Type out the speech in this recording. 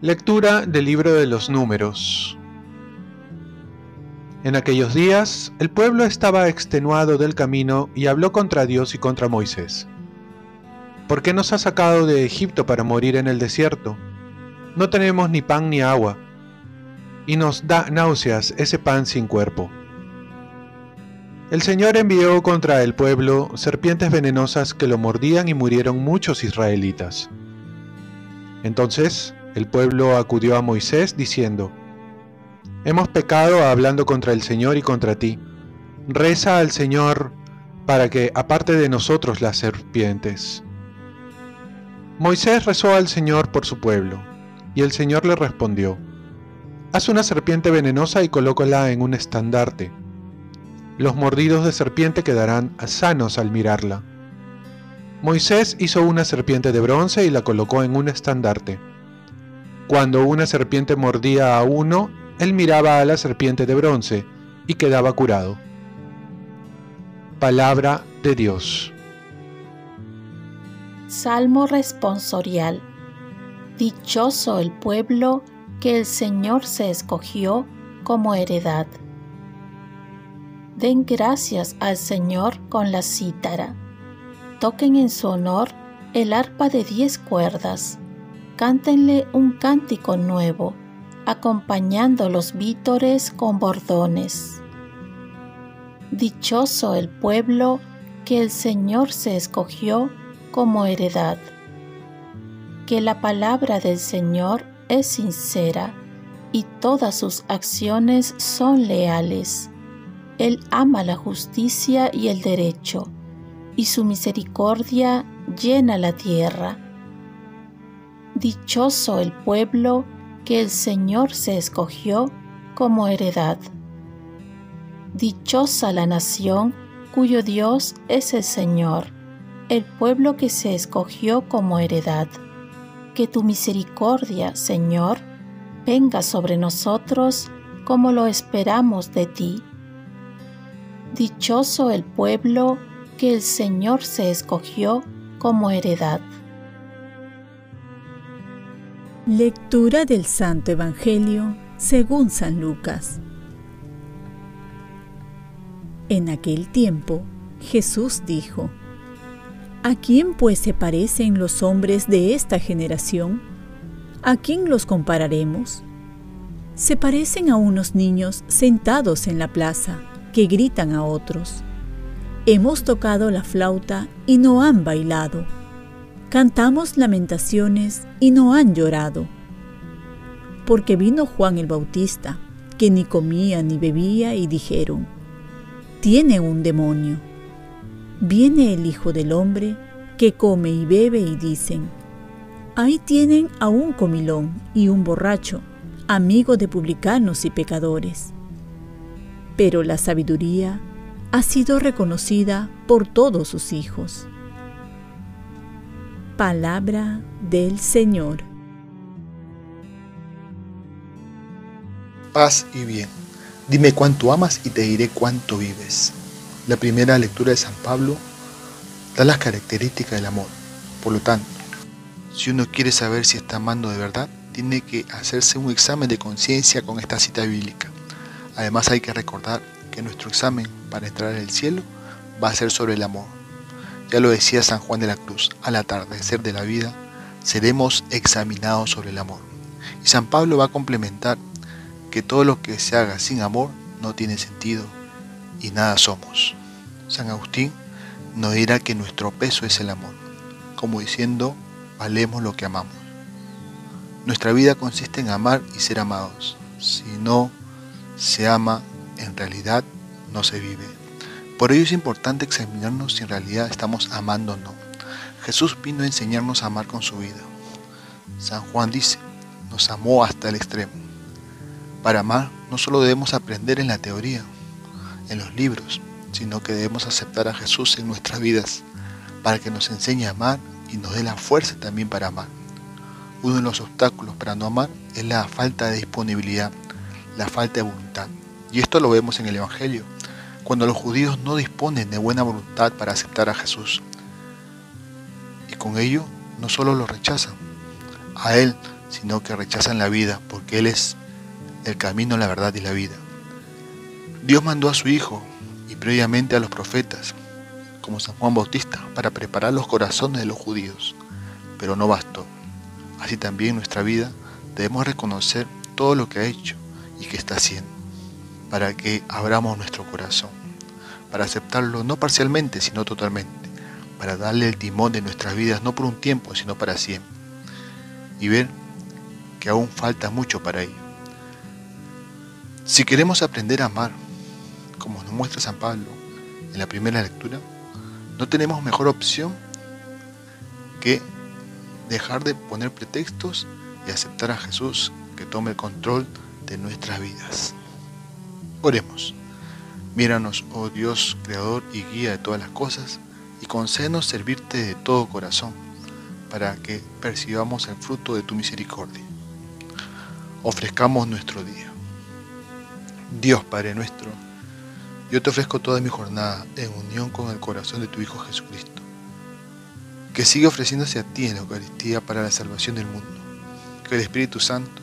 Lectura del libro de los números. En aquellos días el pueblo estaba extenuado del camino y habló contra Dios y contra Moisés. ¿Por qué nos ha sacado de Egipto para morir en el desierto? No tenemos ni pan ni agua, y nos da náuseas ese pan sin cuerpo. El Señor envió contra el pueblo serpientes venenosas que lo mordían y murieron muchos israelitas. Entonces el pueblo acudió a Moisés diciendo, Hemos pecado hablando contra el Señor y contra ti. Reza al Señor para que aparte de nosotros las serpientes. Moisés rezó al Señor por su pueblo, y el Señor le respondió, Haz una serpiente venenosa y colócala en un estandarte. Los mordidos de serpiente quedarán sanos al mirarla. Moisés hizo una serpiente de bronce y la colocó en un estandarte. Cuando una serpiente mordía a uno, él miraba a la serpiente de bronce y quedaba curado. Palabra de Dios. Salmo responsorial. Dichoso el pueblo que el Señor se escogió como heredad. Den gracias al Señor con la cítara. Toquen en su honor el arpa de diez cuerdas cántenle un cántico nuevo, acompañando los vítores con bordones. Dichoso el pueblo que el Señor se escogió como heredad. Que la palabra del Señor es sincera y todas sus acciones son leales. Él ama la justicia y el derecho, y su misericordia llena la tierra. Dichoso el pueblo que el Señor se escogió como heredad. Dichosa la nación cuyo Dios es el Señor, el pueblo que se escogió como heredad. Que tu misericordia, Señor, venga sobre nosotros como lo esperamos de ti. Dichoso el pueblo que el Señor se escogió como heredad. Lectura del Santo Evangelio según San Lucas. En aquel tiempo Jesús dijo, ¿A quién pues se parecen los hombres de esta generación? ¿A quién los compararemos? Se parecen a unos niños sentados en la plaza que gritan a otros. Hemos tocado la flauta y no han bailado cantamos lamentaciones y no han llorado. Porque vino Juan el Bautista, que ni comía ni bebía, y dijeron, tiene un demonio. Viene el Hijo del Hombre, que come y bebe, y dicen, ahí tienen a un comilón y un borracho, amigo de publicanos y pecadores. Pero la sabiduría ha sido reconocida por todos sus hijos. Palabra del Señor. Paz y bien. Dime cuánto amas y te diré cuánto vives. La primera lectura de San Pablo da las características del amor. Por lo tanto, si uno quiere saber si está amando de verdad, tiene que hacerse un examen de conciencia con esta cita bíblica. Además hay que recordar que nuestro examen para entrar al cielo va a ser sobre el amor. Ya lo decía San Juan de la Cruz, al atardecer de la vida seremos examinados sobre el amor. Y San Pablo va a complementar que todo lo que se haga sin amor no tiene sentido y nada somos. San Agustín nos dirá que nuestro peso es el amor, como diciendo, valemos lo que amamos. Nuestra vida consiste en amar y ser amados. Si no se ama, en realidad no se vive. Por ello es importante examinarnos si en realidad estamos amando o no. Jesús vino a enseñarnos a amar con su vida. San Juan dice, nos amó hasta el extremo. Para amar no solo debemos aprender en la teoría, en los libros, sino que debemos aceptar a Jesús en nuestras vidas para que nos enseñe a amar y nos dé la fuerza también para amar. Uno de los obstáculos para no amar es la falta de disponibilidad, la falta de voluntad. Y esto lo vemos en el Evangelio, cuando los judíos no disponen de buena voluntad para aceptar a Jesús. Y con ello no solo lo rechazan a Él, sino que rechazan la vida, porque Él es el camino, la verdad y la vida. Dios mandó a su Hijo y previamente a los profetas, como San Juan Bautista, para preparar los corazones de los judíos, pero no bastó. Así también en nuestra vida debemos reconocer todo lo que ha hecho y que está haciendo, para que abramos nuestro corazón, para aceptarlo no parcialmente, sino totalmente, para darle el timón de nuestras vidas no por un tiempo, sino para siempre, y ver que aún falta mucho para ello. Si queremos aprender a amar, como nos muestra San Pablo en la primera lectura, no tenemos mejor opción que dejar de poner pretextos y aceptar a Jesús que tome el control de nuestras vidas. Oremos. Míranos, oh Dios, Creador y Guía de todas las cosas, y concédenos servirte de todo corazón, para que percibamos el fruto de tu misericordia. Ofrezcamos nuestro día. Dios Padre nuestro, yo te ofrezco toda mi jornada en unión con el corazón de tu Hijo Jesucristo, que sigue ofreciéndose a ti en la Eucaristía para la salvación del mundo. Que el Espíritu Santo